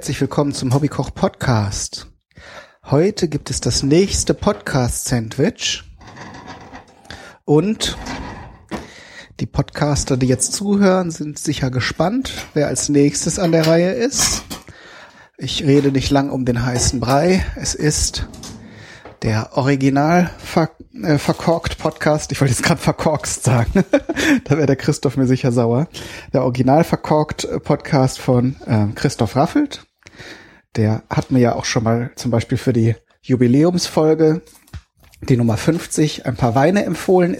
herzlich willkommen zum Hobbykoch Podcast. Heute gibt es das nächste Podcast Sandwich und die Podcaster, die jetzt zuhören, sind sicher gespannt, wer als nächstes an der Reihe ist. Ich rede nicht lang um den heißen Brei. Es ist der Original ver äh, verkorkt Podcast. Ich wollte jetzt gerade verkorkst sagen. da wäre der Christoph mir sicher sauer. Der Original verkorkt Podcast von äh, Christoph Raffelt. Der hat mir ja auch schon mal zum Beispiel für die Jubiläumsfolge die Nummer 50 ein paar Weine empfohlen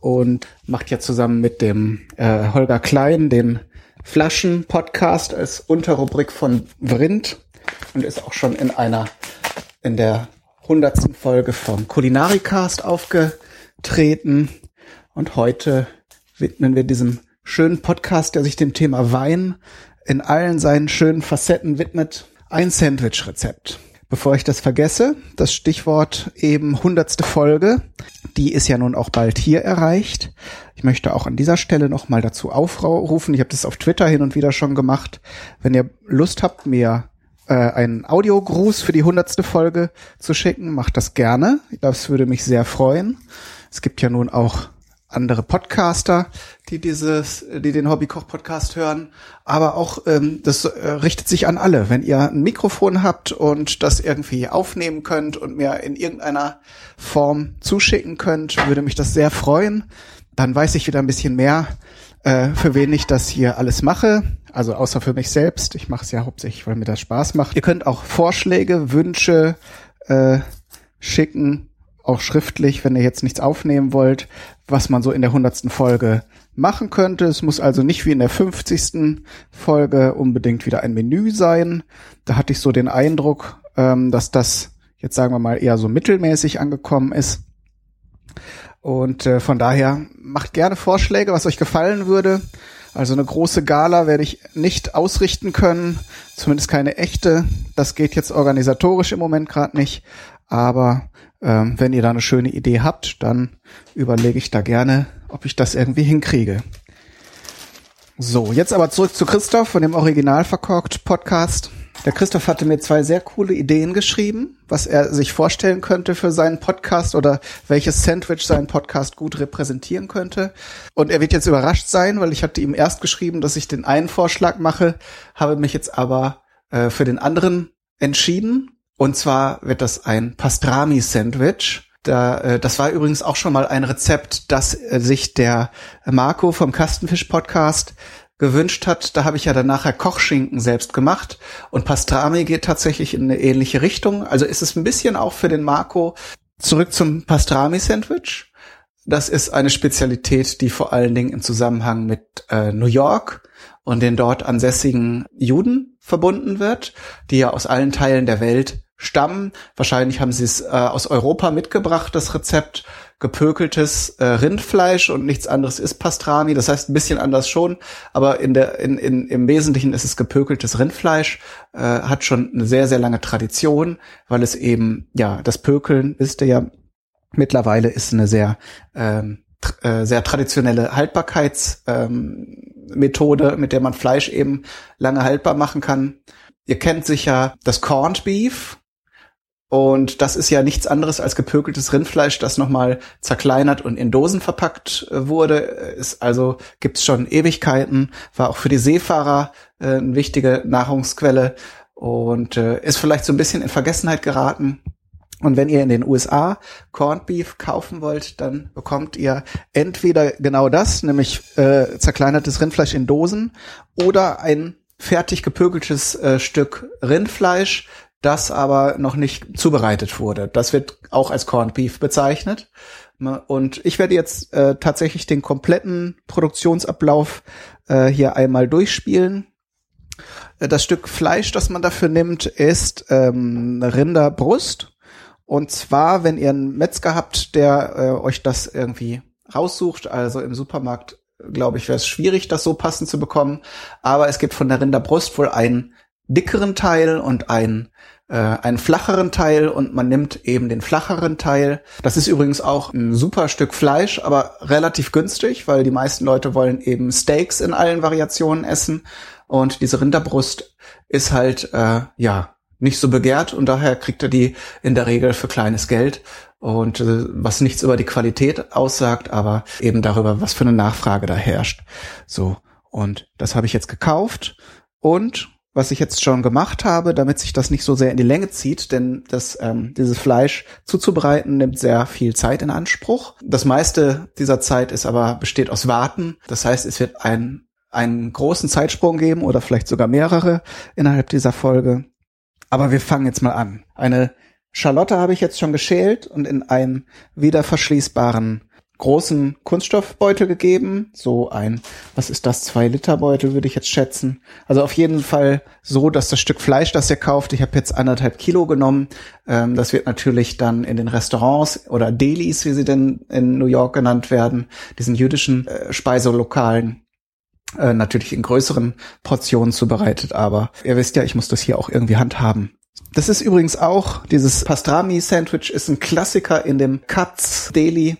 und macht ja zusammen mit dem äh, Holger Klein den Flaschen-Podcast als Unterrubrik von Vrind und ist auch schon in einer, in der hundertsten Folge vom Kulinaricast aufgetreten. Und heute widmen wir diesem schönen Podcast, der sich dem Thema Wein in allen seinen schönen Facetten widmet, ein Sandwich-Rezept. Bevor ich das vergesse, das Stichwort eben hundertste Folge, die ist ja nun auch bald hier erreicht. Ich möchte auch an dieser Stelle nochmal dazu aufrufen, ich habe das auf Twitter hin und wieder schon gemacht, wenn ihr Lust habt, mir äh, einen Audiogruß für die hundertste Folge zu schicken, macht das gerne. Das würde mich sehr freuen. Es gibt ja nun auch andere Podcaster, die dieses, die den Hobbykoch-Podcast hören. Aber auch ähm, das äh, richtet sich an alle. Wenn ihr ein Mikrofon habt und das irgendwie aufnehmen könnt und mir in irgendeiner Form zuschicken könnt, würde mich das sehr freuen. Dann weiß ich wieder ein bisschen mehr, äh, für wen ich das hier alles mache. Also außer für mich selbst. Ich mache es ja hauptsächlich, weil mir das Spaß macht. Ihr könnt auch Vorschläge, Wünsche äh, schicken, auch schriftlich, wenn ihr jetzt nichts aufnehmen wollt, was man so in der hundertsten Folge machen könnte. Es muss also nicht wie in der 50. Folge unbedingt wieder ein Menü sein. Da hatte ich so den Eindruck, ähm, dass das jetzt sagen wir mal eher so mittelmäßig angekommen ist. Und äh, von daher macht gerne Vorschläge, was euch gefallen würde. Also eine große Gala werde ich nicht ausrichten können, zumindest keine echte. Das geht jetzt organisatorisch im Moment gerade nicht. Aber ähm, wenn ihr da eine schöne Idee habt, dann überlege ich da gerne, ob ich das irgendwie hinkriege. So, jetzt aber zurück zu Christoph von dem Original verkorkt Podcast. Der Christoph hatte mir zwei sehr coole Ideen geschrieben, was er sich vorstellen könnte für seinen Podcast oder welches Sandwich seinen Podcast gut repräsentieren könnte. Und er wird jetzt überrascht sein, weil ich hatte ihm erst geschrieben, dass ich den einen Vorschlag mache, habe mich jetzt aber äh, für den anderen entschieden. Und zwar wird das ein Pastrami-Sandwich. Da, äh, das war übrigens auch schon mal ein Rezept, das äh, sich der Marco vom Kastenfisch-Podcast gewünscht hat. Da habe ich ja dann nachher Kochschinken selbst gemacht und Pastrami geht tatsächlich in eine ähnliche Richtung. Also ist es ein bisschen auch für den Marco zurück zum Pastrami-Sandwich. Das ist eine Spezialität, die vor allen Dingen im Zusammenhang mit äh, New York und den dort ansässigen Juden verbunden wird, die ja aus allen Teilen der Welt stammen. Wahrscheinlich haben sie es äh, aus Europa mitgebracht, das Rezept gepökeltes äh, Rindfleisch und nichts anderes ist Pastrami. Das heißt ein bisschen anders schon, aber in der in, in, im Wesentlichen ist es gepökeltes Rindfleisch, äh, hat schon eine sehr sehr lange Tradition, weil es eben ja das Pökeln wisst ihr ja mittlerweile ist eine sehr ähm, äh, sehr traditionelle Haltbarkeitsmethode, ähm, mit der man Fleisch eben lange haltbar machen kann. Ihr kennt sicher das Corned Beef, und das ist ja nichts anderes als gepökeltes Rindfleisch, das nochmal zerkleinert und in Dosen verpackt äh, wurde. Ist also gibt's schon Ewigkeiten, war auch für die Seefahrer äh, eine wichtige Nahrungsquelle und äh, ist vielleicht so ein bisschen in Vergessenheit geraten. Und wenn ihr in den USA Corned Beef kaufen wollt, dann bekommt ihr entweder genau das, nämlich äh, zerkleinertes Rindfleisch in Dosen, oder ein fertig gepökeltes äh, Stück Rindfleisch das aber noch nicht zubereitet wurde. Das wird auch als Corned Beef bezeichnet. Und ich werde jetzt äh, tatsächlich den kompletten Produktionsablauf äh, hier einmal durchspielen. Äh, das Stück Fleisch, das man dafür nimmt, ist ähm, Rinderbrust. Und zwar, wenn ihr einen Metzger habt, der äh, euch das irgendwie raussucht, also im Supermarkt, glaube ich, wäre es schwierig, das so passend zu bekommen. Aber es gibt von der Rinderbrust wohl einen dickeren Teil und einen, äh, einen flacheren Teil und man nimmt eben den flacheren Teil. Das ist übrigens auch ein super Stück Fleisch, aber relativ günstig, weil die meisten Leute wollen eben Steaks in allen Variationen essen. Und diese Rinderbrust ist halt, äh, ja, nicht so begehrt und daher kriegt er die in der Regel für kleines Geld und äh, was nichts über die Qualität aussagt, aber eben darüber, was für eine Nachfrage da herrscht. So und das habe ich jetzt gekauft und was ich jetzt schon gemacht habe, damit sich das nicht so sehr in die Länge zieht, denn das ähm, dieses Fleisch zuzubereiten nimmt sehr viel Zeit in Anspruch. Das meiste dieser Zeit ist aber besteht aus Warten. Das heißt, es wird ein einen großen Zeitsprung geben oder vielleicht sogar mehrere innerhalb dieser Folge. Aber wir fangen jetzt mal an. Eine Schalotte habe ich jetzt schon geschält und in einen wieder verschließbaren großen Kunststoffbeutel gegeben. So ein, was ist das, zwei Liter Beutel würde ich jetzt schätzen. Also auf jeden Fall so, dass das Stück Fleisch, das ihr kauft, ich habe jetzt anderthalb Kilo genommen. Ähm, das wird natürlich dann in den Restaurants oder Delis, wie sie denn in New York genannt werden, diesen jüdischen äh, Speiselokalen, äh, natürlich in größeren Portionen zubereitet, aber ihr wisst ja, ich muss das hier auch irgendwie handhaben. Das ist übrigens auch, dieses Pastrami-Sandwich ist ein Klassiker in dem Katz Deli,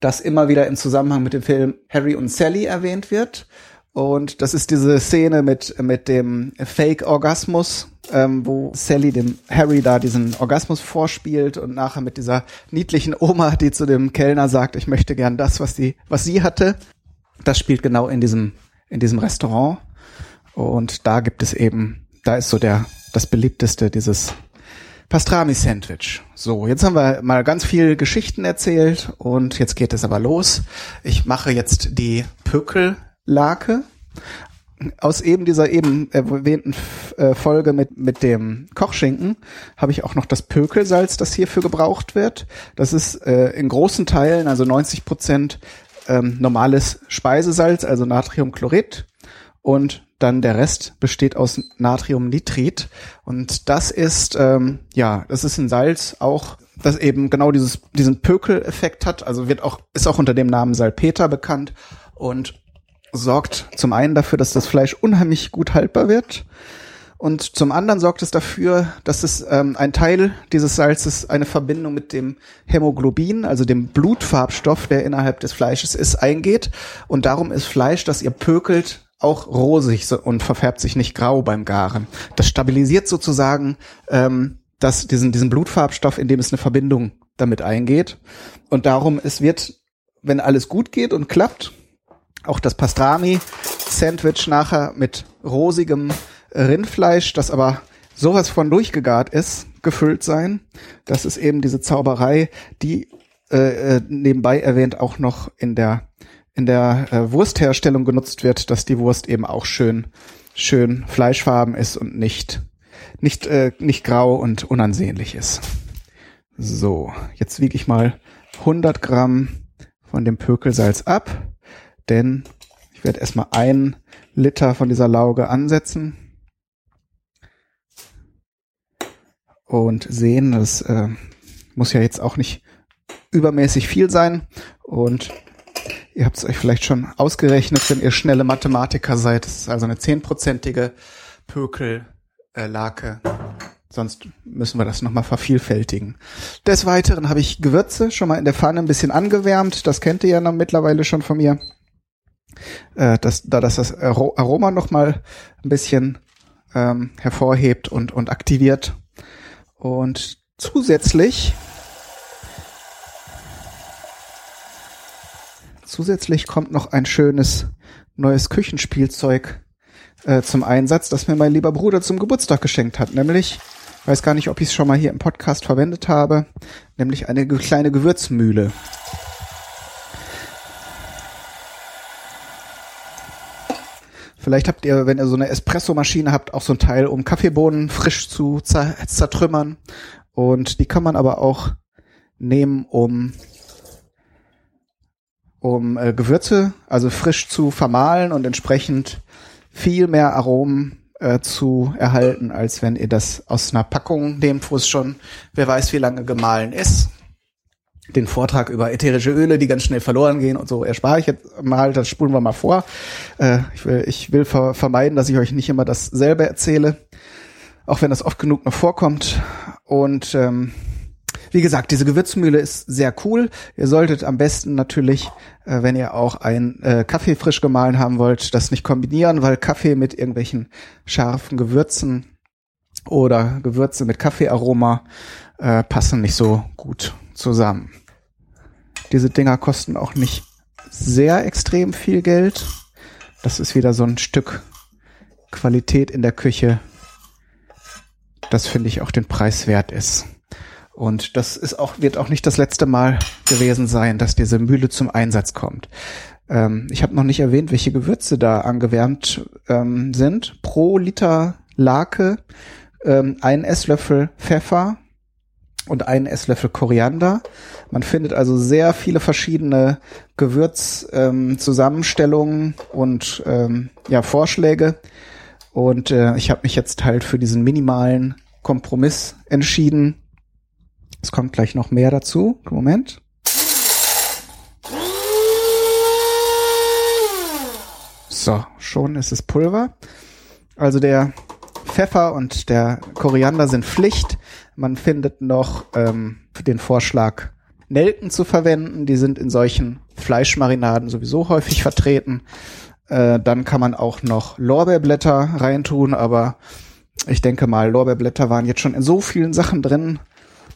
das immer wieder im Zusammenhang mit dem Film Harry und Sally erwähnt wird. Und das ist diese Szene mit, mit dem Fake-Orgasmus, ähm, wo Sally dem Harry da diesen Orgasmus vorspielt und nachher mit dieser niedlichen Oma, die zu dem Kellner sagt, ich möchte gern das, was sie, was sie hatte das spielt genau in diesem, in diesem Restaurant. Und da gibt es eben, da ist so der, das beliebteste dieses Pastrami-Sandwich. So, jetzt haben wir mal ganz viel Geschichten erzählt und jetzt geht es aber los. Ich mache jetzt die Pökellake. Aus eben dieser eben erwähnten äh, Folge mit, mit dem Kochschinken habe ich auch noch das Pökelsalz, das hierfür gebraucht wird. Das ist äh, in großen Teilen, also 90 Prozent ähm, normales Speisesalz, also Natriumchlorid. Und dann der Rest besteht aus Natriumnitrit. Und das ist ähm, ja, das ist ein Salz auch das eben genau dieses diesen Pökeleffekt hat, also wird auch ist auch unter dem Namen Salpeter bekannt und sorgt zum einen dafür, dass das Fleisch unheimlich gut haltbar wird und zum anderen sorgt es dafür, dass es ähm, ein Teil dieses Salzes eine Verbindung mit dem Hämoglobin, also dem Blutfarbstoff, der innerhalb des Fleisches ist, eingeht. Und darum ist Fleisch, das ihr pökelt, auch rosig und verfärbt sich nicht grau beim Garen. Das stabilisiert sozusagen ähm, das, diesen, diesen Blutfarbstoff, indem es eine Verbindung damit eingeht. Und darum, es wird, wenn alles gut geht und klappt, auch das Pastrami-Sandwich nachher mit rosigem Rindfleisch, das aber sowas von durchgegart ist, gefüllt sein. Das ist eben diese Zauberei, die äh, äh, nebenbei erwähnt auch noch in der in der äh, Wurstherstellung genutzt wird, dass die Wurst eben auch schön schön fleischfarben ist und nicht nicht äh, nicht grau und unansehnlich ist. So, jetzt wiege ich mal 100 Gramm von dem Pökelsalz ab, denn ich werde erstmal ein Liter von dieser Lauge ansetzen. Und sehen, das äh, muss ja jetzt auch nicht übermäßig viel sein und ihr habt es euch vielleicht schon ausgerechnet, wenn ihr schnelle Mathematiker seid. Das ist also eine zehnprozentige Pökellake. Sonst müssen wir das nochmal vervielfältigen. Des Weiteren habe ich Gewürze schon mal in der Pfanne ein bisschen angewärmt. Das kennt ihr ja noch mittlerweile schon von mir. Äh, das, da das das Aroma nochmal ein bisschen ähm, hervorhebt und, und aktiviert. Und zusätzlich zusätzlich kommt noch ein schönes neues Küchenspielzeug äh, zum Einsatz, das mir mein lieber Bruder zum Geburtstag geschenkt hat, nämlich weiß gar nicht, ob ich es schon mal hier im Podcast verwendet habe, nämlich eine kleine Gewürzmühle. Vielleicht habt ihr, wenn ihr so eine Espresso-Maschine habt, auch so ein Teil, um Kaffeebohnen frisch zu zertrümmern. Und die kann man aber auch nehmen, um um äh, Gewürze, also frisch zu vermahlen und entsprechend viel mehr Aromen äh, zu erhalten, als wenn ihr das aus einer Packung nehmt, wo es schon, wer weiß, wie lange gemahlen ist den Vortrag über ätherische Öle, die ganz schnell verloren gehen und so erspare ich jetzt mal, das spulen wir mal vor. Äh, ich will, ich will ver vermeiden, dass ich euch nicht immer dasselbe erzähle, auch wenn das oft genug noch vorkommt. Und ähm, wie gesagt, diese Gewürzmühle ist sehr cool. Ihr solltet am besten natürlich, äh, wenn ihr auch ein äh, Kaffee frisch gemahlen haben wollt, das nicht kombinieren, weil Kaffee mit irgendwelchen scharfen Gewürzen oder Gewürze mit Kaffeearoma äh, passen nicht so gut zusammen. Diese Dinger kosten auch nicht sehr extrem viel Geld. Das ist wieder so ein Stück Qualität in der Küche, das finde ich auch den Preis wert ist. Und das ist auch, wird auch nicht das letzte Mal gewesen sein, dass diese Mühle zum Einsatz kommt. Ähm, ich habe noch nicht erwähnt, welche Gewürze da angewärmt ähm, sind. Pro Liter Lake ähm, ein Esslöffel Pfeffer und einen Esslöffel Koriander. Man findet also sehr viele verschiedene Gewürzzusammenstellungen ähm, und ähm, ja Vorschläge. Und äh, ich habe mich jetzt halt für diesen minimalen Kompromiss entschieden es kommt gleich noch mehr dazu. Moment. So, schon ist es Pulver. Also der Pfeffer und der Koriander sind Pflicht. Man findet noch ähm, den Vorschlag, Nelken zu verwenden. Die sind in solchen Fleischmarinaden sowieso häufig vertreten. Äh, dann kann man auch noch Lorbeerblätter reintun, aber ich denke mal, Lorbeerblätter waren jetzt schon in so vielen Sachen drin,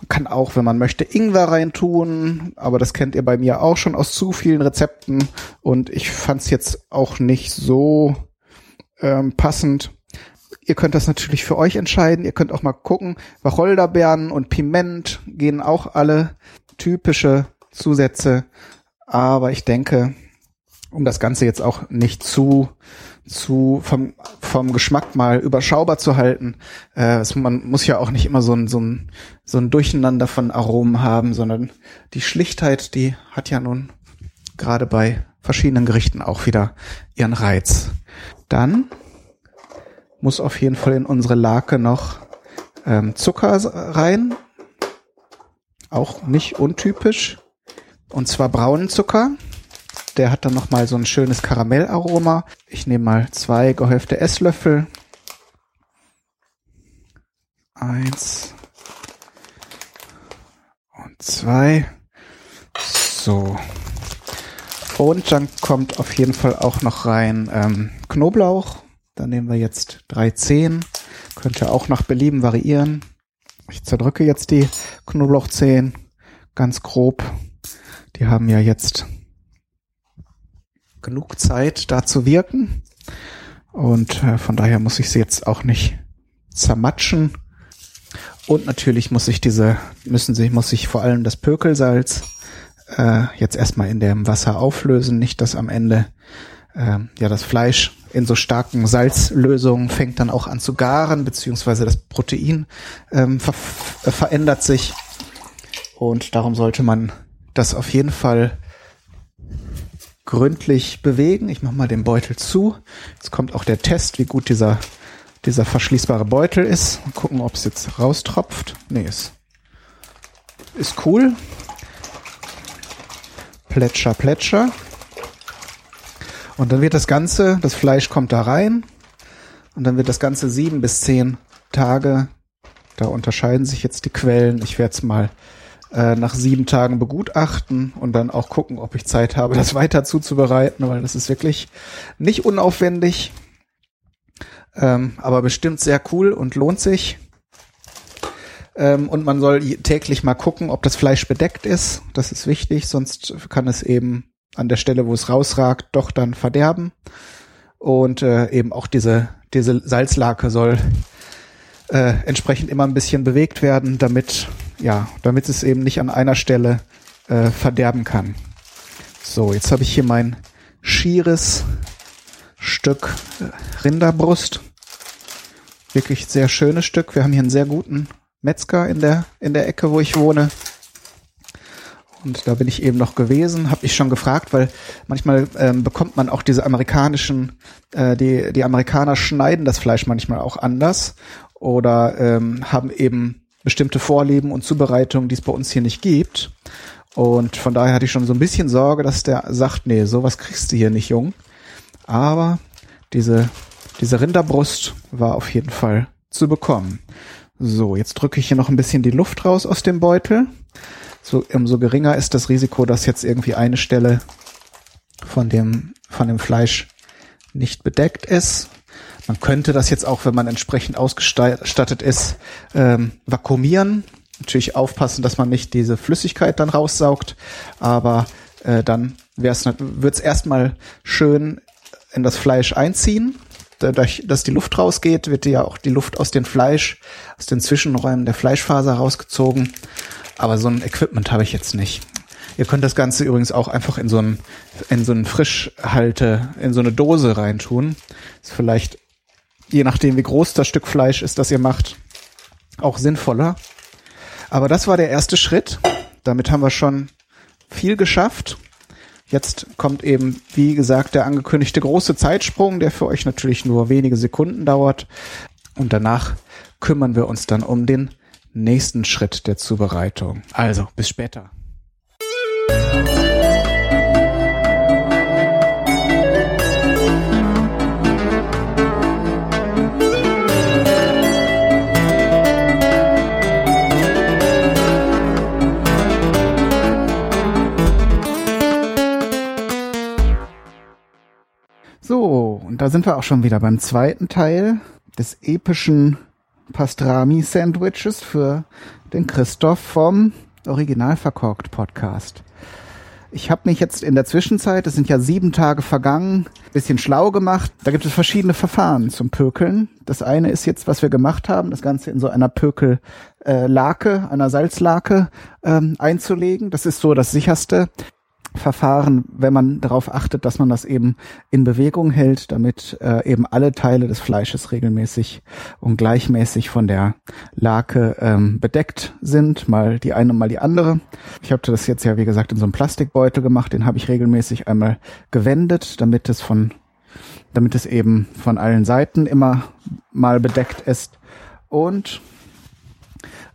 kann auch, wenn man möchte, Ingwer reintun, aber das kennt ihr bei mir auch schon aus zu vielen Rezepten und ich fand es jetzt auch nicht so ähm, passend. Ihr könnt das natürlich für euch entscheiden. Ihr könnt auch mal gucken. Wacholderbeeren und Piment gehen auch alle typische Zusätze. Aber ich denke, um das Ganze jetzt auch nicht zu zu vom, vom Geschmack mal überschaubar zu halten. Äh, es, man muss ja auch nicht immer so ein, so, ein, so ein Durcheinander von Aromen haben, sondern die Schlichtheit, die hat ja nun gerade bei verschiedenen Gerichten auch wieder ihren Reiz. Dann muss auf jeden Fall in unsere Lake noch ähm, Zucker rein. Auch nicht untypisch. Und zwar braunen Zucker. Der hat dann nochmal so ein schönes Karamellaroma. Ich nehme mal zwei gehäufte Esslöffel. Eins und zwei. So. Und dann kommt auf jeden Fall auch noch rein ähm, Knoblauch. Da nehmen wir jetzt drei Zehen. Könnt ihr auch nach Belieben variieren. Ich zerdrücke jetzt die Knoblauchzehen ganz grob. Die haben ja jetzt genug Zeit, da zu wirken. Und äh, von daher muss ich sie jetzt auch nicht zermatschen. Und natürlich muss ich diese, müssen sie, muss ich vor allem das Pökelsalz äh, jetzt erstmal in dem Wasser auflösen, nicht dass am Ende äh, ja das Fleisch in so starken Salzlösungen fängt dann auch an zu garen, beziehungsweise das Protein ähm, ver verändert sich. Und darum sollte man das auf jeden Fall gründlich bewegen. Ich mache mal den Beutel zu. Jetzt kommt auch der Test, wie gut dieser, dieser verschließbare Beutel ist. Mal gucken, ob es jetzt raustropft. Nee, ist, ist cool. Plätscher, plätscher. Und dann wird das Ganze, das Fleisch kommt da rein. Und dann wird das Ganze sieben bis zehn Tage, da unterscheiden sich jetzt die Quellen. Ich werde es mal äh, nach sieben Tagen begutachten und dann auch gucken, ob ich Zeit habe, das weiter zuzubereiten, weil das ist wirklich nicht unaufwendig, ähm, aber bestimmt sehr cool und lohnt sich. Ähm, und man soll täglich mal gucken, ob das Fleisch bedeckt ist. Das ist wichtig, sonst kann es eben an der Stelle, wo es rausragt, doch dann verderben. Und äh, eben auch diese, diese Salzlake soll äh, entsprechend immer ein bisschen bewegt werden, damit ja, damit es eben nicht an einer Stelle äh, verderben kann. So, jetzt habe ich hier mein schieres Stück äh, Rinderbrust. Wirklich sehr schönes Stück. Wir haben hier einen sehr guten Metzger in der, in der Ecke, wo ich wohne. Und da bin ich eben noch gewesen, habe ich schon gefragt, weil manchmal ähm, bekommt man auch diese amerikanischen, äh, die, die Amerikaner schneiden das Fleisch manchmal auch anders oder ähm, haben eben bestimmte Vorlieben und Zubereitungen, die es bei uns hier nicht gibt. Und von daher hatte ich schon so ein bisschen Sorge, dass der sagt, nee, sowas kriegst du hier nicht, Jung. Aber diese, diese Rinderbrust war auf jeden Fall zu bekommen. So, jetzt drücke ich hier noch ein bisschen die Luft raus aus dem Beutel. So, umso geringer ist das Risiko, dass jetzt irgendwie eine Stelle von dem, von dem Fleisch nicht bedeckt ist. Man könnte das jetzt auch, wenn man entsprechend ausgestattet ist, ähm, vakuumieren. Natürlich aufpassen, dass man nicht diese Flüssigkeit dann raussaugt, aber äh, dann wird es erstmal schön in das Fleisch einziehen. Dadurch, dass die Luft rausgeht, wird ja auch die Luft aus dem Fleisch, aus den Zwischenräumen der Fleischfaser rausgezogen. Aber so ein Equipment habe ich jetzt nicht. Ihr könnt das Ganze übrigens auch einfach in so einen, in so einen Frischhalte, in so eine Dose reintun. Ist vielleicht, je nachdem wie groß das Stück Fleisch ist, das ihr macht, auch sinnvoller. Aber das war der erste Schritt. Damit haben wir schon viel geschafft. Jetzt kommt eben, wie gesagt, der angekündigte große Zeitsprung, der für euch natürlich nur wenige Sekunden dauert. Und danach kümmern wir uns dann um den nächsten Schritt der Zubereitung. Also, bis später. So, und da sind wir auch schon wieder beim zweiten Teil des epischen Pastrami-Sandwiches für den Christoph vom Original verkorkt Podcast. Ich habe mich jetzt in der Zwischenzeit, es sind ja sieben Tage vergangen, bisschen schlau gemacht. Da gibt es verschiedene Verfahren zum Pökeln. Das eine ist jetzt, was wir gemacht haben, das Ganze in so einer Pökellake, äh, einer Salzlake ähm, einzulegen. Das ist so das sicherste. Verfahren, wenn man darauf achtet, dass man das eben in Bewegung hält, damit äh, eben alle Teile des Fleisches regelmäßig und gleichmäßig von der Lake ähm, bedeckt sind, mal die eine, mal die andere. Ich habe das jetzt ja, wie gesagt, in so einem Plastikbeutel gemacht, den habe ich regelmäßig einmal gewendet, damit es von, damit es eben von allen Seiten immer mal bedeckt ist. Und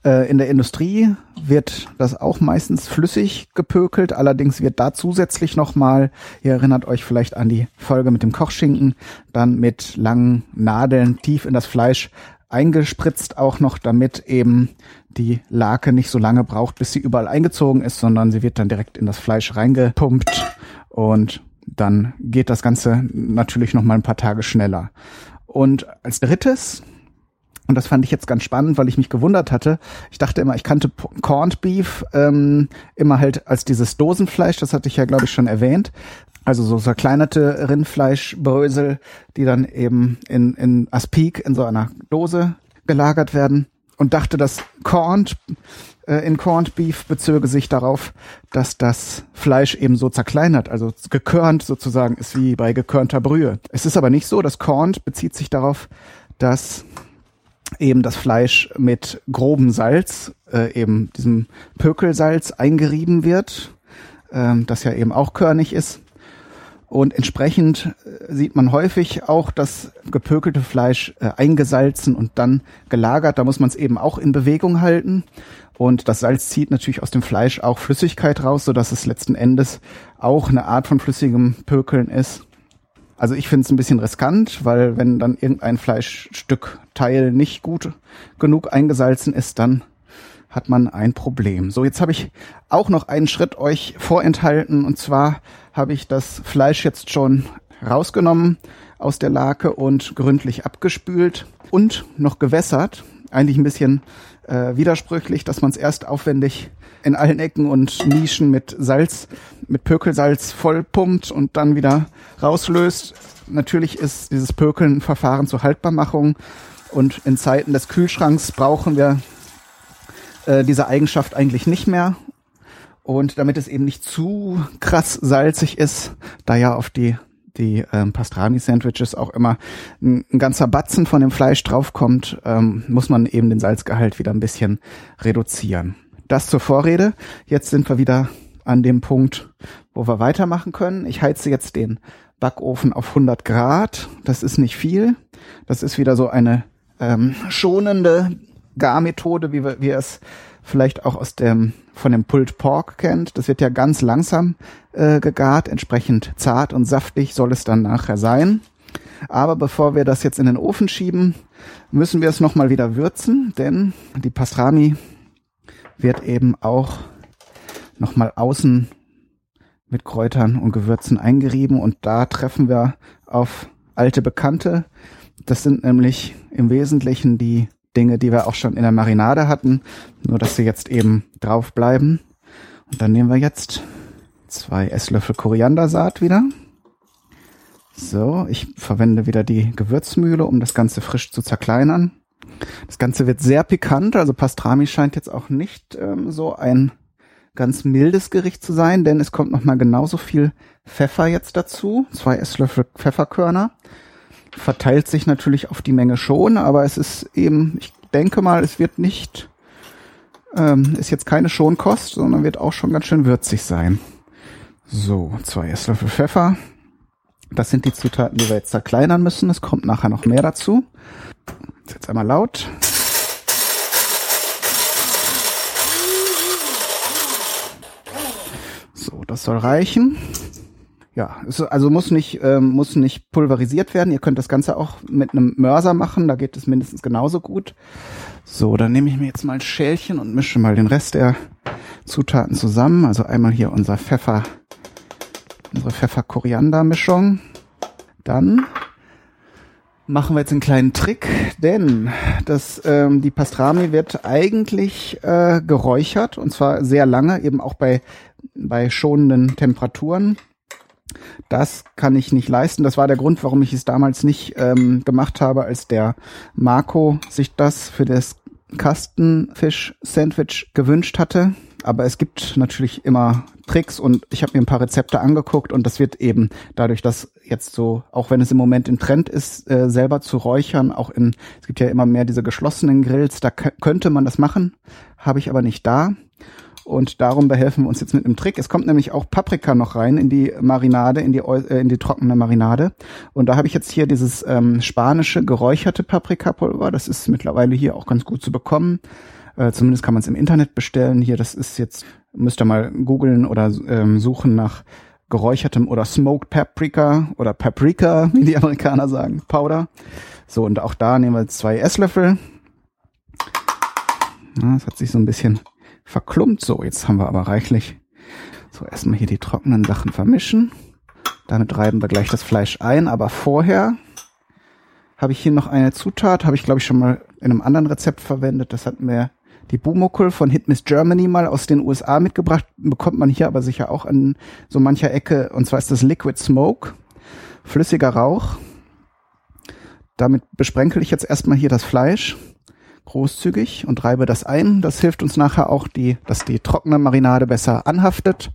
in der Industrie wird das auch meistens flüssig gepökelt. Allerdings wird da zusätzlich nochmal, ihr erinnert euch vielleicht an die Folge mit dem Kochschinken, dann mit langen Nadeln tief in das Fleisch eingespritzt auch noch, damit eben die Lake nicht so lange braucht, bis sie überall eingezogen ist, sondern sie wird dann direkt in das Fleisch reingepumpt und dann geht das Ganze natürlich noch mal ein paar Tage schneller. Und als drittes und das fand ich jetzt ganz spannend, weil ich mich gewundert hatte. Ich dachte immer, ich kannte Corned Beef ähm, immer halt als dieses Dosenfleisch, das hatte ich ja, glaube ich, schon erwähnt. Also so zerkleinerte Rindfleischbrösel, die dann eben in, in Aspik in so einer Dose gelagert werden. Und dachte, dass Corned äh, in Corned Beef bezöge sich darauf, dass das Fleisch eben so zerkleinert, also gekörnt sozusagen ist wie bei gekörnter Brühe. Es ist aber nicht so, das Corned bezieht sich darauf, dass eben das Fleisch mit grobem Salz, äh, eben diesem Pökelsalz eingerieben wird, ähm, das ja eben auch körnig ist. Und entsprechend äh, sieht man häufig auch das gepökelte Fleisch äh, eingesalzen und dann gelagert. Da muss man es eben auch in Bewegung halten. Und das Salz zieht natürlich aus dem Fleisch auch Flüssigkeit raus, so dass es letzten Endes auch eine Art von flüssigem Pökeln ist. Also ich finde es ein bisschen riskant, weil wenn dann irgendein Fleischstück Teil nicht gut genug eingesalzen ist, dann hat man ein Problem. So, jetzt habe ich auch noch einen Schritt euch vorenthalten und zwar habe ich das Fleisch jetzt schon rausgenommen aus der Lake und gründlich abgespült und noch gewässert. Eigentlich ein bisschen äh, widersprüchlich, dass man es erst aufwendig in allen Ecken und Nischen mit Salz, mit Pökelsalz vollpumpt und dann wieder rauslöst. Natürlich ist dieses Pökeln ein Verfahren zur Haltbarmachung und in Zeiten des Kühlschranks brauchen wir äh, diese Eigenschaft eigentlich nicht mehr. Und damit es eben nicht zu krass salzig ist, da ja auf die die ähm, Pastrami-Sandwiches auch immer ein, ein, ganzer Batzen von dem Fleisch draufkommt, ähm, muss man eben den Salzgehalt wieder ein bisschen reduzieren. Das zur Vorrede. Jetzt sind wir wieder an dem Punkt, wo wir weitermachen können. Ich heize jetzt den Backofen auf 100 Grad. Das ist nicht viel. Das ist wieder so eine ähm, schonende Garmethode, wie wir, wie wir es vielleicht auch aus dem von dem Pulled Pork kennt. Das wird ja ganz langsam äh, gegart, entsprechend zart und saftig soll es dann nachher sein. Aber bevor wir das jetzt in den Ofen schieben, müssen wir es nochmal wieder würzen, denn die Pastrami wird eben auch nochmal außen mit Kräutern und Gewürzen eingerieben und da treffen wir auf alte Bekannte. Das sind nämlich im Wesentlichen die Dinge, die wir auch schon in der Marinade hatten, nur dass sie jetzt eben drauf bleiben. Und dann nehmen wir jetzt zwei Esslöffel Koriandersaat wieder. So, ich verwende wieder die Gewürzmühle, um das Ganze frisch zu zerkleinern. Das Ganze wird sehr pikant, also Pastrami scheint jetzt auch nicht ähm, so ein ganz mildes Gericht zu sein, denn es kommt nochmal genauso viel Pfeffer jetzt dazu. Zwei Esslöffel Pfefferkörner. Verteilt sich natürlich auf die Menge schon, aber es ist eben, ich denke mal, es wird nicht, ähm, ist jetzt keine Schonkost, sondern wird auch schon ganz schön würzig sein. So, zwei Esslöffel Pfeffer. Das sind die Zutaten, die wir jetzt zerkleinern müssen. Es kommt nachher noch mehr dazu. Jetzt einmal laut. So, das soll reichen. Ja, also muss nicht ähm, muss nicht pulverisiert werden. Ihr könnt das Ganze auch mit einem Mörser machen. Da geht es mindestens genauso gut. So, dann nehme ich mir jetzt mal ein Schälchen und mische mal den Rest der Zutaten zusammen. Also einmal hier unser Pfeffer, unsere Pfeffer-Koriander-Mischung. Dann machen wir jetzt einen kleinen Trick, denn das, ähm, die Pastrami wird eigentlich äh, geräuchert und zwar sehr lange, eben auch bei, bei schonenden Temperaturen. Das kann ich nicht leisten. Das war der Grund, warum ich es damals nicht ähm, gemacht habe, als der Marco sich das für das Kastenfisch-Sandwich gewünscht hatte aber es gibt natürlich immer Tricks und ich habe mir ein paar Rezepte angeguckt und das wird eben dadurch, dass jetzt so, auch wenn es im Moment im Trend ist, äh, selber zu räuchern, auch in, es gibt ja immer mehr diese geschlossenen Grills, da könnte man das machen, habe ich aber nicht da. Und darum behelfen wir uns jetzt mit einem Trick. Es kommt nämlich auch Paprika noch rein in die Marinade, in die, äh, in die trockene Marinade. Und da habe ich jetzt hier dieses ähm, spanische geräucherte Paprikapulver. Das ist mittlerweile hier auch ganz gut zu bekommen. Äh, zumindest kann man es im Internet bestellen. Hier, das ist jetzt, müsst ihr mal googeln oder ähm, suchen nach geräuchertem oder smoked Paprika oder Paprika, wie die Amerikaner sagen, Powder. So, und auch da nehmen wir zwei Esslöffel. Ja, das hat sich so ein bisschen verklumpt. So, jetzt haben wir aber reichlich. So, erstmal hier die trockenen Sachen vermischen. Damit reiben wir gleich das Fleisch ein, aber vorher habe ich hier noch eine Zutat, habe ich glaube ich schon mal in einem anderen Rezept verwendet. Das hat mir die Bumuckel von Hit Miss Germany mal aus den USA mitgebracht, bekommt man hier aber sicher auch an so mancher Ecke. Und zwar ist das Liquid Smoke, flüssiger Rauch. Damit besprenkel ich jetzt erstmal hier das Fleisch großzügig und reibe das ein. Das hilft uns nachher auch, die, dass die trockene Marinade besser anhaftet.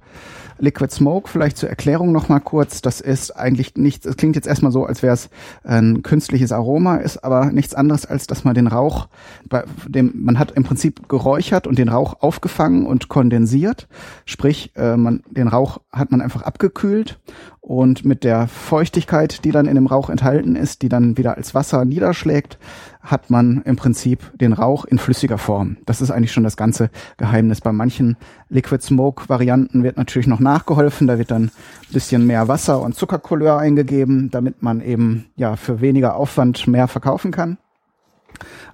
Liquid Smoke, vielleicht zur Erklärung nochmal kurz. Das ist eigentlich nichts, es klingt jetzt erstmal so, als wäre es ein künstliches Aroma, ist aber nichts anderes, als dass man den Rauch, bei dem, man hat im Prinzip geräuchert und den Rauch aufgefangen und kondensiert. Sprich, äh, man, den Rauch hat man einfach abgekühlt und mit der Feuchtigkeit, die dann in dem Rauch enthalten ist, die dann wieder als Wasser niederschlägt, hat man im Prinzip den Rauch in flüssiger Form. Das ist eigentlich schon das ganze Geheimnis. Bei manchen Liquid Smoke Varianten wird natürlich noch nachgeholfen. Da wird dann ein bisschen mehr Wasser und Zuckercouleur eingegeben, damit man eben ja für weniger Aufwand mehr verkaufen kann.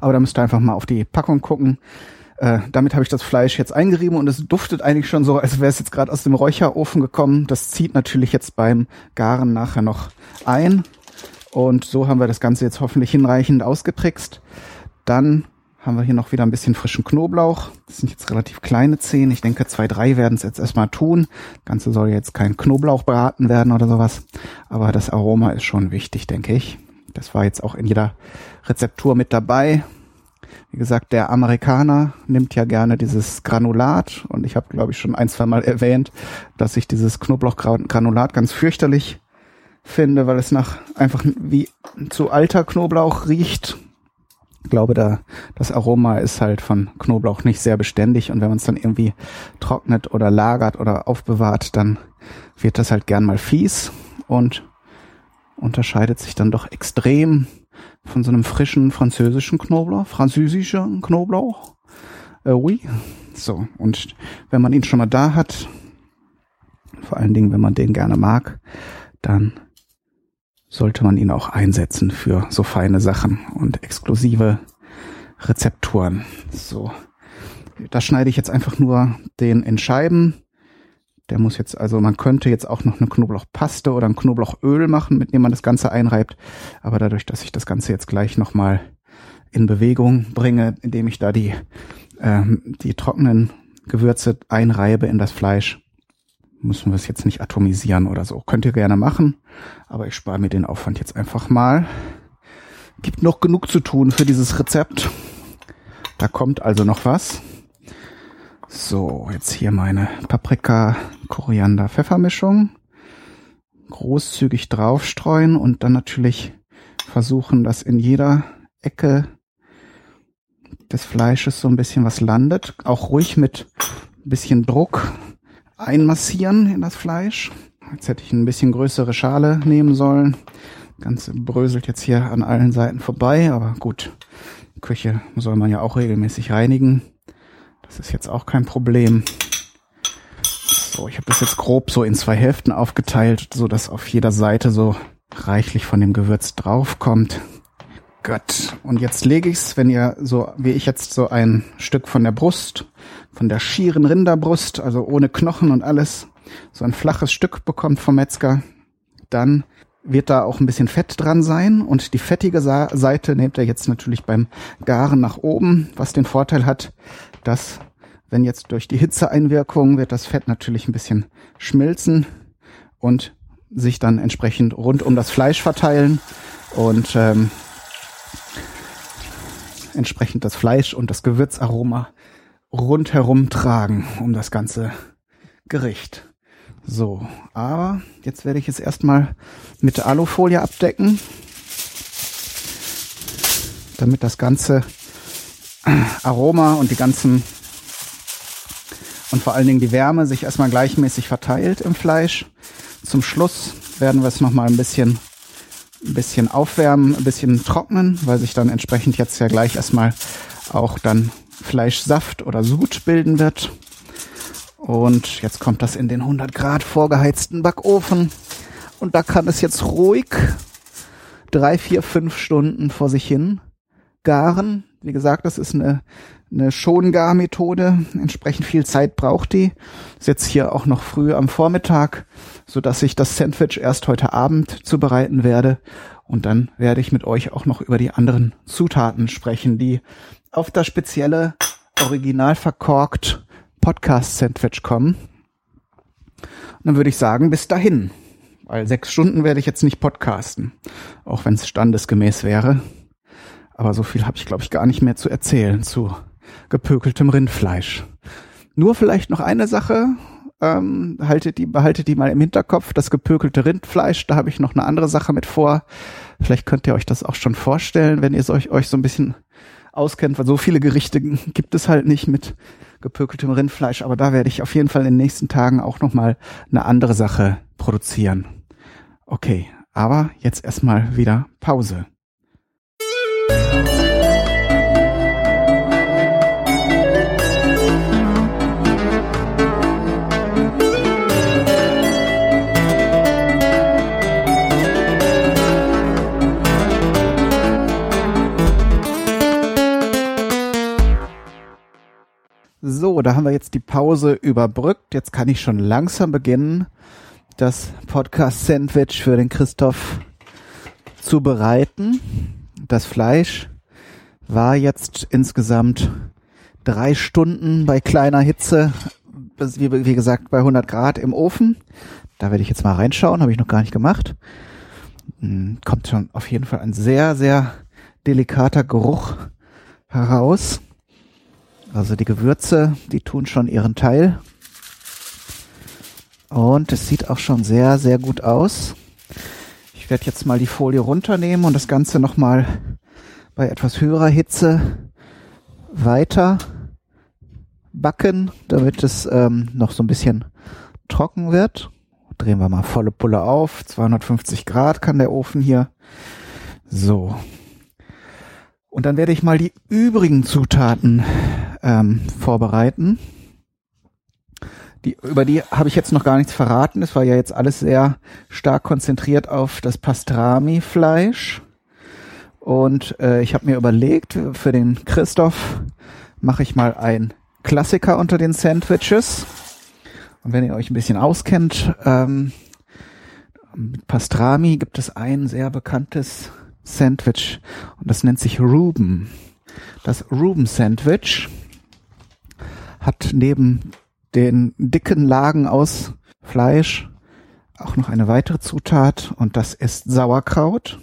Aber da müsst ihr einfach mal auf die Packung gucken. Äh, damit habe ich das Fleisch jetzt eingerieben und es duftet eigentlich schon so, als wäre es jetzt gerade aus dem Räucherofen gekommen. Das zieht natürlich jetzt beim Garen nachher noch ein. Und so haben wir das Ganze jetzt hoffentlich hinreichend ausgetrickst. Dann haben wir hier noch wieder ein bisschen frischen Knoblauch. Das sind jetzt relativ kleine Zehen. Ich denke, zwei, drei werden es jetzt erstmal tun. Das Ganze soll jetzt kein Knoblauch braten werden oder sowas. Aber das Aroma ist schon wichtig, denke ich. Das war jetzt auch in jeder Rezeptur mit dabei. Wie gesagt, der Amerikaner nimmt ja gerne dieses Granulat und ich habe, glaube ich, schon ein, zwei Mal erwähnt, dass ich dieses Knoblauchgranulat ganz fürchterlich finde, weil es nach einfach wie zu alter Knoblauch riecht. Ich glaube, da das Aroma ist halt von Knoblauch nicht sehr beständig und wenn man es dann irgendwie trocknet oder lagert oder aufbewahrt, dann wird das halt gern mal fies und unterscheidet sich dann doch extrem von so einem frischen französischen Knoblauch, französischer Knoblauch. Äh, oui. So, und wenn man ihn schon mal da hat, vor allen Dingen, wenn man den gerne mag, dann sollte man ihn auch einsetzen für so feine Sachen und exklusive Rezepturen. So. Da schneide ich jetzt einfach nur den in Scheiben. Der muss jetzt, also man könnte jetzt auch noch eine Knoblauchpaste oder ein Knoblauchöl machen, mit dem man das Ganze einreibt. Aber dadurch, dass ich das Ganze jetzt gleich nochmal in Bewegung bringe, indem ich da die, ähm, die trockenen Gewürze einreibe in das Fleisch, müssen wir es jetzt nicht atomisieren oder so. Könnt ihr gerne machen, aber ich spare mir den Aufwand jetzt einfach mal. Gibt noch genug zu tun für dieses Rezept. Da kommt also noch was. So, jetzt hier meine Paprika, Koriander, Pfeffermischung. Großzügig draufstreuen und dann natürlich versuchen, dass in jeder Ecke des Fleisches so ein bisschen was landet. Auch ruhig mit ein bisschen Druck einmassieren in das Fleisch. Jetzt hätte ich ein bisschen größere Schale nehmen sollen. Ganze bröselt jetzt hier an allen Seiten vorbei, aber gut. Küche soll man ja auch regelmäßig reinigen. Das ist jetzt auch kein Problem. So, ich habe das jetzt grob so in zwei Hälften aufgeteilt, so dass auf jeder Seite so reichlich von dem Gewürz draufkommt. Gott. Und jetzt lege ich's, wenn ihr so wie ich jetzt so ein Stück von der Brust, von der schieren Rinderbrust, also ohne Knochen und alles, so ein flaches Stück bekommt vom Metzger, dann wird da auch ein bisschen Fett dran sein und die fettige Seite nehmt ihr jetzt natürlich beim Garen nach oben, was den Vorteil hat, dass wenn jetzt durch die Hitzeeinwirkung wird das Fett natürlich ein bisschen schmilzen und sich dann entsprechend rund um das Fleisch verteilen und ähm, entsprechend das Fleisch und das Gewürzaroma rundherum tragen um das ganze Gericht. So, aber jetzt werde ich es erstmal mit Alufolie abdecken, damit das ganze Aroma und die ganzen und vor allen Dingen die Wärme sich erstmal gleichmäßig verteilt im Fleisch. Zum Schluss werden wir es nochmal ein bisschen, ein bisschen aufwärmen, ein bisschen trocknen, weil sich dann entsprechend jetzt ja gleich erstmal auch dann Fleischsaft oder Sud bilden wird. Und jetzt kommt das in den 100 Grad vorgeheizten Backofen. Und da kann es jetzt ruhig drei, vier, fünf Stunden vor sich hin garen. Wie gesagt, das ist eine, eine Schongarmethode. Entsprechend viel Zeit braucht die. Ist jetzt hier auch noch früh am Vormittag, so dass ich das Sandwich erst heute Abend zubereiten werde. Und dann werde ich mit euch auch noch über die anderen Zutaten sprechen, die auf das spezielle Original verkorkt Podcast-Sandwich kommen. Und dann würde ich sagen, bis dahin. Weil sechs Stunden werde ich jetzt nicht podcasten, auch wenn es standesgemäß wäre. Aber so viel habe ich, glaube ich, gar nicht mehr zu erzählen zu gepökeltem Rindfleisch. Nur vielleicht noch eine Sache, ähm, haltet die, behaltet die mal im Hinterkopf. Das gepökelte Rindfleisch, da habe ich noch eine andere Sache mit vor. Vielleicht könnt ihr euch das auch schon vorstellen, wenn ihr euch, euch so ein bisschen auskennt, weil so viele Gerichte gibt es halt nicht mit gepökeltem Rindfleisch, aber da werde ich auf jeden Fall in den nächsten Tagen auch nochmal eine andere Sache produzieren. Okay, aber jetzt erstmal wieder Pause. So, da haben wir jetzt die Pause überbrückt. Jetzt kann ich schon langsam beginnen, das Podcast-Sandwich für den Christoph zu bereiten. Das Fleisch war jetzt insgesamt drei Stunden bei kleiner Hitze, wie, gesagt bei 100 Grad im Ofen. Da werde ich jetzt mal reinschauen, habe ich noch gar nicht gemacht. Hm, kommt schon auf jeden Fall ein sehr, sehr delikater Geruch heraus. Also die Gewürze, die tun schon ihren Teil. Und es sieht auch schon sehr, sehr gut aus. Ich werde jetzt mal die Folie runternehmen und das Ganze nochmal bei etwas höherer Hitze weiter backen, damit es ähm, noch so ein bisschen trocken wird. Drehen wir mal volle Pulle auf. 250 Grad kann der Ofen hier. So. Und dann werde ich mal die übrigen Zutaten ähm, vorbereiten. Die, über die habe ich jetzt noch gar nichts verraten. Es war ja jetzt alles sehr stark konzentriert auf das Pastrami-Fleisch. Und äh, ich habe mir überlegt, für den Christoph mache ich mal ein Klassiker unter den Sandwiches. Und wenn ihr euch ein bisschen auskennt, ähm, mit Pastrami gibt es ein sehr bekanntes Sandwich und das nennt sich Ruben. Das Ruben Sandwich hat neben den dicken Lagen aus Fleisch auch noch eine weitere Zutat und das ist Sauerkraut.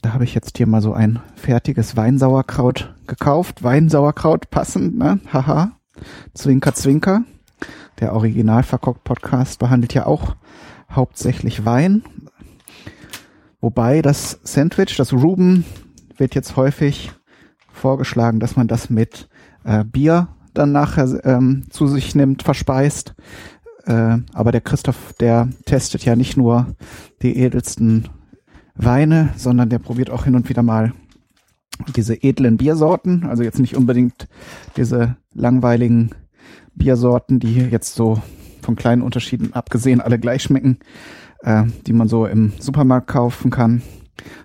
Da habe ich jetzt hier mal so ein fertiges Weinsauerkraut gekauft. Weinsauerkraut passend, ne? Haha. Zwinker, zwinker. Der Original Verkockt Podcast behandelt ja auch hauptsächlich Wein. Wobei das Sandwich, das Ruben, wird jetzt häufig vorgeschlagen, dass man das mit äh, Bier dann nachher ähm, zu sich nimmt, verspeist. Äh, aber der Christoph, der testet ja nicht nur die edelsten Weine, sondern der probiert auch hin und wieder mal diese edlen Biersorten. Also jetzt nicht unbedingt diese langweiligen Biersorten, die jetzt so von kleinen Unterschieden abgesehen alle gleich schmecken, äh, die man so im Supermarkt kaufen kann,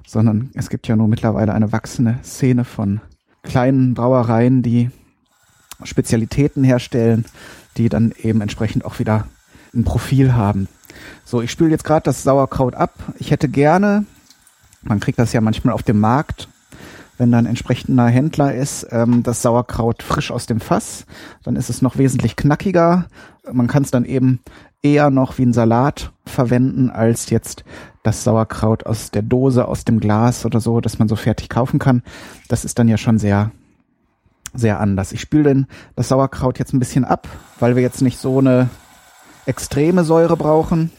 sondern es gibt ja nur mittlerweile eine wachsende Szene von kleinen Brauereien, die Spezialitäten herstellen, die dann eben entsprechend auch wieder ein Profil haben. So, ich spüle jetzt gerade das Sauerkraut ab. Ich hätte gerne, man kriegt das ja manchmal auf dem Markt, wenn da ein entsprechender Händler ist, ähm, das Sauerkraut frisch aus dem Fass, dann ist es noch wesentlich knackiger. Man kann es dann eben eher noch wie ein Salat verwenden, als jetzt das Sauerkraut aus der Dose, aus dem Glas oder so, dass man so fertig kaufen kann. Das ist dann ja schon sehr sehr anders. Ich spüle das Sauerkraut jetzt ein bisschen ab, weil wir jetzt nicht so eine extreme Säure brauchen.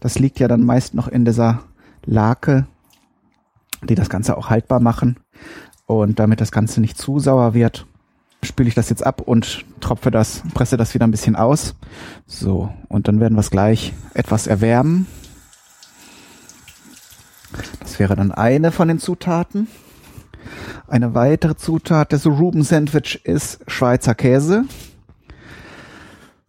Das liegt ja dann meist noch in dieser Lake, die das Ganze auch haltbar machen. Und damit das Ganze nicht zu sauer wird, spüle ich das jetzt ab und tropfe das, presse das wieder ein bisschen aus. So, und dann werden wir es gleich etwas erwärmen. Das wäre dann eine von den Zutaten. Eine weitere Zutat des Ruben Sandwich ist Schweizer Käse.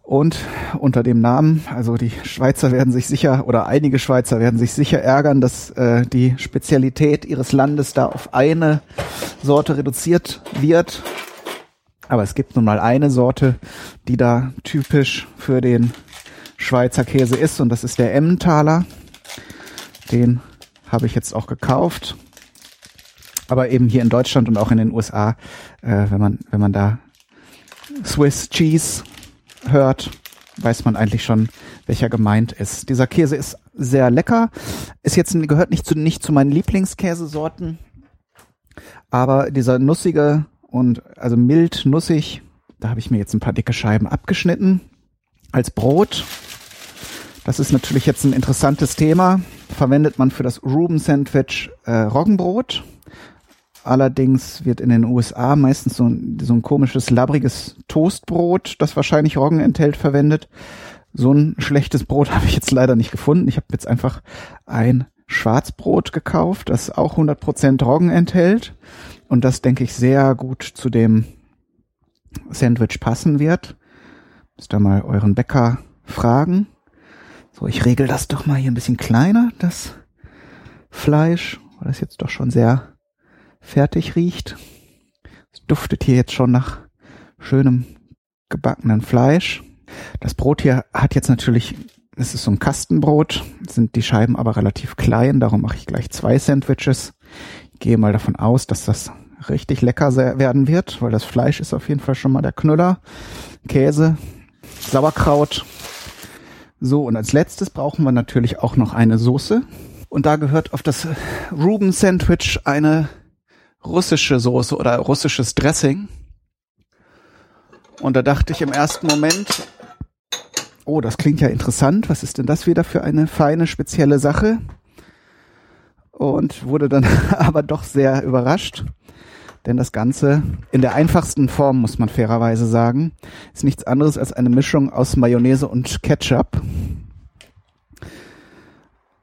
Und unter dem Namen, also die Schweizer werden sich sicher, oder einige Schweizer werden sich sicher ärgern, dass äh, die Spezialität ihres Landes da auf eine Sorte reduziert wird. Aber es gibt nun mal eine Sorte, die da typisch für den Schweizer Käse ist, und das ist der Emmentaler. Den habe ich jetzt auch gekauft aber eben hier in Deutschland und auch in den USA, äh, wenn man, wenn man da Swiss Cheese hört, weiß man eigentlich schon, welcher gemeint ist. Dieser Käse ist sehr lecker, ist jetzt gehört nicht zu nicht zu meinen Lieblingskäsesorten, aber dieser nussige und also mild nussig, da habe ich mir jetzt ein paar dicke Scheiben abgeschnitten als Brot. Das ist natürlich jetzt ein interessantes Thema. Verwendet man für das Ruben Sandwich äh, Roggenbrot Allerdings wird in den USA meistens so ein, so ein komisches, labbriges Toastbrot, das wahrscheinlich Roggen enthält, verwendet. So ein schlechtes Brot habe ich jetzt leider nicht gefunden. Ich habe jetzt einfach ein Schwarzbrot gekauft, das auch 100% Roggen enthält und das, denke ich, sehr gut zu dem Sandwich passen wird. Müsst ihr mal euren Bäcker fragen. So, ich regel das doch mal hier ein bisschen kleiner, das Fleisch, weil das jetzt doch schon sehr fertig riecht. Es duftet hier jetzt schon nach schönem gebackenen Fleisch. Das Brot hier hat jetzt natürlich, es ist so ein Kastenbrot, sind die Scheiben aber relativ klein, darum mache ich gleich zwei Sandwiches. Ich gehe mal davon aus, dass das richtig lecker werden wird, weil das Fleisch ist auf jeden Fall schon mal der Knüller. Käse, Sauerkraut. So, und als letztes brauchen wir natürlich auch noch eine Soße. Und da gehört auf das Ruben Sandwich eine russische Soße oder russisches Dressing. Und da dachte ich im ersten Moment, oh, das klingt ja interessant. Was ist denn das wieder für eine feine, spezielle Sache? Und wurde dann aber doch sehr überrascht. Denn das Ganze in der einfachsten Form, muss man fairerweise sagen, ist nichts anderes als eine Mischung aus Mayonnaise und Ketchup.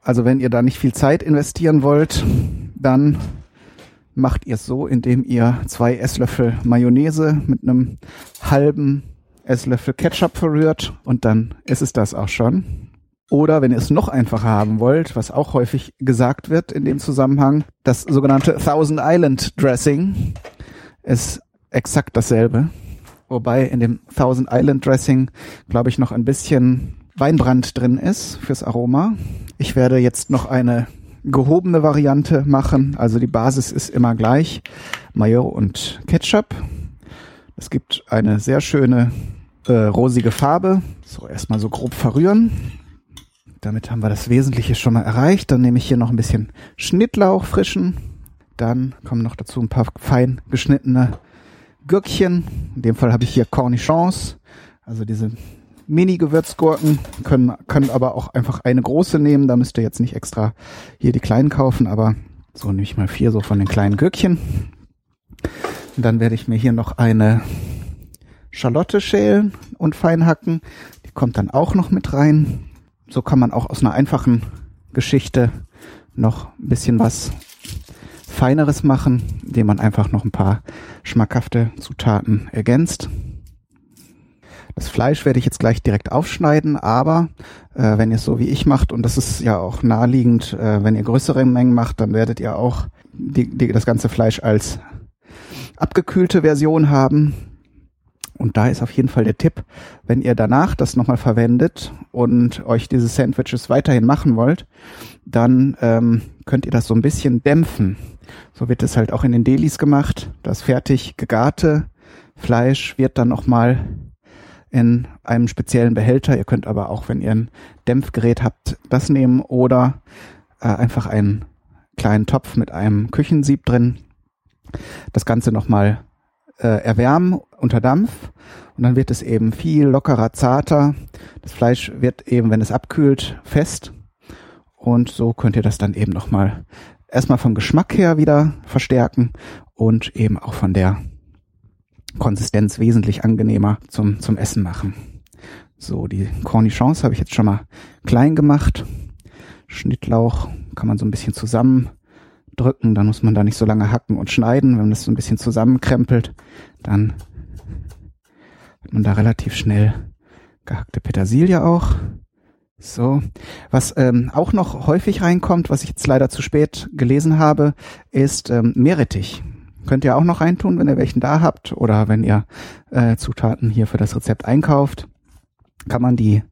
Also wenn ihr da nicht viel Zeit investieren wollt, dann macht ihr es so, indem ihr zwei Esslöffel Mayonnaise mit einem halben Esslöffel Ketchup verrührt und dann ist es das auch schon. Oder wenn ihr es noch einfacher haben wollt, was auch häufig gesagt wird in dem Zusammenhang, das sogenannte Thousand Island Dressing ist exakt dasselbe. Wobei in dem Thousand Island Dressing, glaube ich, noch ein bisschen Weinbrand drin ist fürs Aroma. Ich werde jetzt noch eine gehobene Variante machen. Also die Basis ist immer gleich. Mayo und Ketchup. Es gibt eine sehr schöne äh, rosige Farbe. So, erstmal so grob verrühren. Damit haben wir das Wesentliche schon mal erreicht. Dann nehme ich hier noch ein bisschen Schnittlauch frischen. Dann kommen noch dazu ein paar fein geschnittene Gürkchen. In dem Fall habe ich hier Cornichons, also diese Mini-Gewürzgurken. Können, können aber auch einfach eine große nehmen. Da müsst ihr jetzt nicht extra hier die kleinen kaufen, aber so nehme ich mal vier so von den kleinen Gürkchen. Und dann werde ich mir hier noch eine Schalotte schälen und fein hacken. Die kommt dann auch noch mit rein so kann man auch aus einer einfachen Geschichte noch ein bisschen was Feineres machen, indem man einfach noch ein paar schmackhafte Zutaten ergänzt. Das Fleisch werde ich jetzt gleich direkt aufschneiden, aber äh, wenn ihr es so wie ich macht, und das ist ja auch naheliegend, äh, wenn ihr größere Mengen macht, dann werdet ihr auch die, die, das ganze Fleisch als abgekühlte Version haben. Und da ist auf jeden Fall der Tipp, wenn ihr danach das nochmal verwendet und euch diese Sandwiches weiterhin machen wollt, dann ähm, könnt ihr das so ein bisschen dämpfen. So wird es halt auch in den Delis gemacht. Das fertig gegarte Fleisch wird dann nochmal in einem speziellen Behälter. Ihr könnt aber auch, wenn ihr ein Dämpfgerät habt, das nehmen oder äh, einfach einen kleinen Topf mit einem Küchensieb drin. Das Ganze nochmal äh, erwärmen unter Dampf und dann wird es eben viel lockerer, zarter. Das Fleisch wird eben, wenn es abkühlt, fest und so könnt ihr das dann eben nochmal erstmal vom Geschmack her wieder verstärken und eben auch von der Konsistenz wesentlich angenehmer zum, zum Essen machen. So, die Cornichons habe ich jetzt schon mal klein gemacht. Schnittlauch kann man so ein bisschen zusammen drücken, dann muss man da nicht so lange hacken und schneiden. Wenn man das so ein bisschen zusammenkrempelt, dann hat man da relativ schnell gehackte Petersilie auch. So, was ähm, auch noch häufig reinkommt, was ich jetzt leider zu spät gelesen habe, ist ähm, Meerrettich. Könnt ihr auch noch reintun, wenn ihr welchen da habt oder wenn ihr äh, Zutaten hier für das Rezept einkauft. Kann man die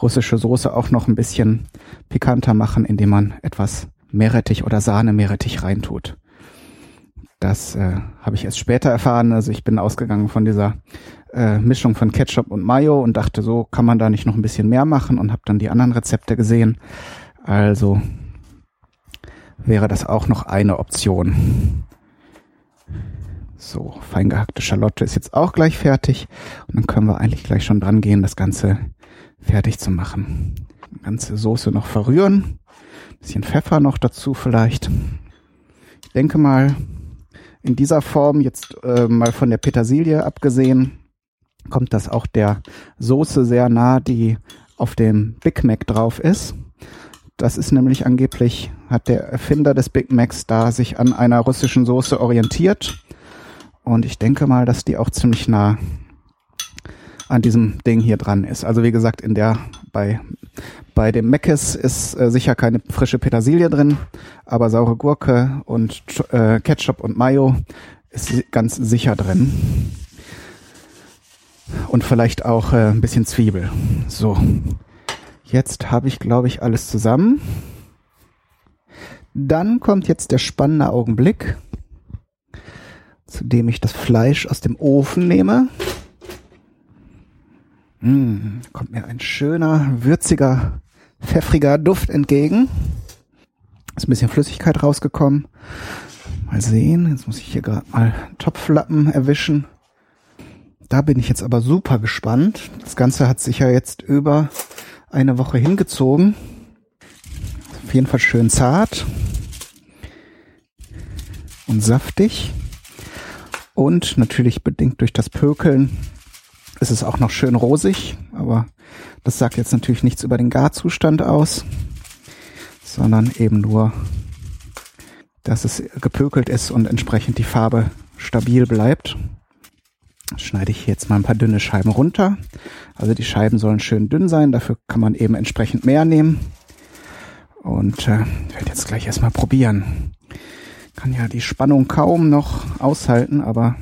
russische Soße auch noch ein bisschen pikanter machen, indem man etwas Meerrettich oder Sahne-Meerrettich reintut. Das äh, habe ich erst später erfahren. Also ich bin ausgegangen von dieser äh, Mischung von Ketchup und Mayo und dachte, so kann man da nicht noch ein bisschen mehr machen und habe dann die anderen Rezepte gesehen. Also wäre das auch noch eine Option. So, fein gehackte Schalotte ist jetzt auch gleich fertig und dann können wir eigentlich gleich schon dran gehen, das Ganze fertig zu machen. Die ganze Soße noch verrühren Bisschen Pfeffer noch dazu vielleicht. Ich denke mal, in dieser Form, jetzt äh, mal von der Petersilie abgesehen, kommt das auch der Soße sehr nah, die auf dem Big Mac drauf ist. Das ist nämlich angeblich, hat der Erfinder des Big Macs da sich an einer russischen Soße orientiert. Und ich denke mal, dass die auch ziemlich nah an diesem Ding hier dran ist. Also wie gesagt, in der bei bei dem Meckes ist äh, sicher keine frische Petersilie drin, aber saure Gurke und äh, Ketchup und Mayo ist ganz sicher drin. Und vielleicht auch äh, ein bisschen Zwiebel. So. Jetzt habe ich, glaube ich, alles zusammen. Dann kommt jetzt der spannende Augenblick, zu dem ich das Fleisch aus dem Ofen nehme. Mmh, kommt mir ein schöner, würziger pfeffriger Duft entgegen. Ist ein bisschen Flüssigkeit rausgekommen. Mal sehen, jetzt muss ich hier gerade mal Topflappen erwischen. Da bin ich jetzt aber super gespannt. Das Ganze hat sich ja jetzt über eine Woche hingezogen. Auf jeden Fall schön zart und saftig. Und natürlich bedingt durch das Pökeln ist es auch noch schön rosig, aber das sagt jetzt natürlich nichts über den Garzustand aus, sondern eben nur, dass es gepökelt ist und entsprechend die Farbe stabil bleibt. schneide ich jetzt mal ein paar dünne Scheiben runter. Also die Scheiben sollen schön dünn sein, dafür kann man eben entsprechend mehr nehmen. Und äh, werde jetzt gleich erstmal probieren. Kann ja die Spannung kaum noch aushalten, aber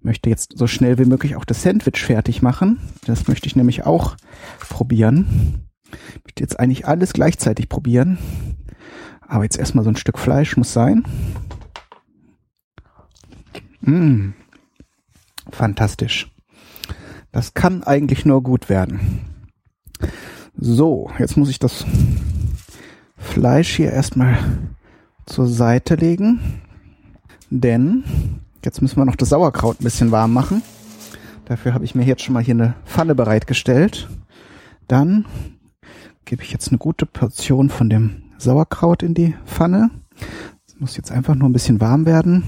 möchte jetzt so schnell wie möglich auch das Sandwich fertig machen. Das möchte ich nämlich auch probieren. Ich möchte jetzt eigentlich alles gleichzeitig probieren. Aber jetzt erstmal so ein Stück Fleisch muss sein. Mmh. Fantastisch. Das kann eigentlich nur gut werden. So, jetzt muss ich das Fleisch hier erstmal zur Seite legen. Denn jetzt müssen wir noch das Sauerkraut ein bisschen warm machen. Dafür habe ich mir jetzt schon mal hier eine Pfanne bereitgestellt. Dann gebe ich jetzt eine gute Portion von dem Sauerkraut in die Pfanne. Das muss jetzt einfach nur ein bisschen warm werden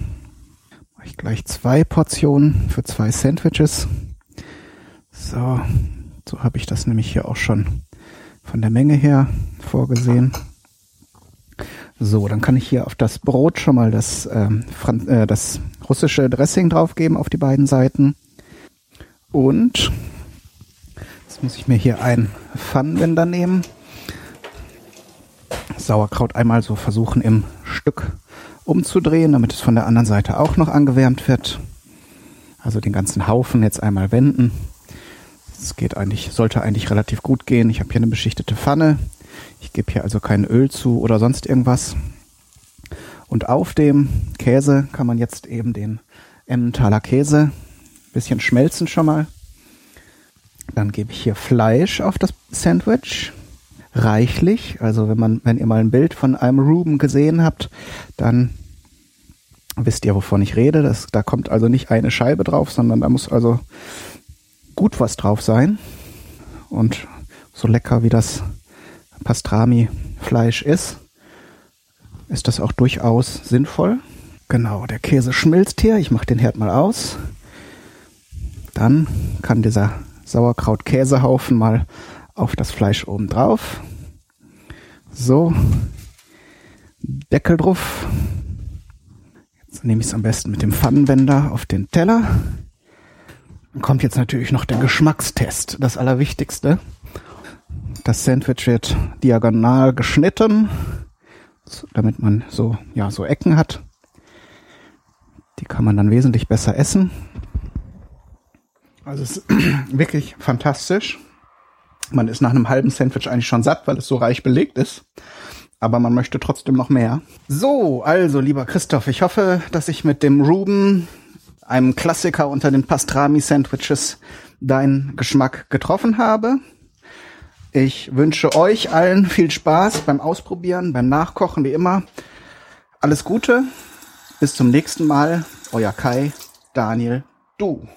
ich gleich zwei Portionen für zwei Sandwiches. So, so habe ich das nämlich hier auch schon von der Menge her vorgesehen. So, dann kann ich hier auf das Brot schon mal das, ähm, äh, das russische Dressing draufgeben auf die beiden Seiten. Und jetzt muss ich mir hier ein Pfannenwender nehmen. Sauerkraut einmal so versuchen im Stück umzudrehen, damit es von der anderen Seite auch noch angewärmt wird. Also den ganzen Haufen jetzt einmal wenden. Es geht eigentlich, sollte eigentlich relativ gut gehen. Ich habe hier eine beschichtete Pfanne. Ich gebe hier also kein Öl zu oder sonst irgendwas. Und auf dem Käse kann man jetzt eben den Emmentaler Käse ein bisschen schmelzen schon mal. Dann gebe ich hier Fleisch auf das Sandwich reichlich. Also wenn man, wenn ihr mal ein Bild von einem Ruben gesehen habt, dann wisst ihr, wovon ich rede. Das, da kommt also nicht eine Scheibe drauf, sondern da muss also gut was drauf sein. Und so lecker wie das Pastrami-Fleisch ist, ist das auch durchaus sinnvoll. Genau, der Käse schmilzt hier. Ich mache den Herd mal aus. Dann kann dieser Sauerkraut-Käsehaufen mal auf das Fleisch oben drauf. So. Deckel drauf. Jetzt nehme ich es am besten mit dem Pfannenwender auf den Teller. Dann kommt jetzt natürlich noch der Geschmackstest, das Allerwichtigste. Das Sandwich wird diagonal geschnitten, damit man so, ja, so Ecken hat. Die kann man dann wesentlich besser essen. Also es ist wirklich fantastisch. Man ist nach einem halben Sandwich eigentlich schon satt, weil es so reich belegt ist. Aber man möchte trotzdem noch mehr. So, also lieber Christoph, ich hoffe, dass ich mit dem Ruben, einem Klassiker unter den Pastrami-Sandwiches, deinen Geschmack getroffen habe. Ich wünsche euch allen viel Spaß beim Ausprobieren, beim Nachkochen, wie immer. Alles Gute. Bis zum nächsten Mal. Euer Kai, Daniel, du.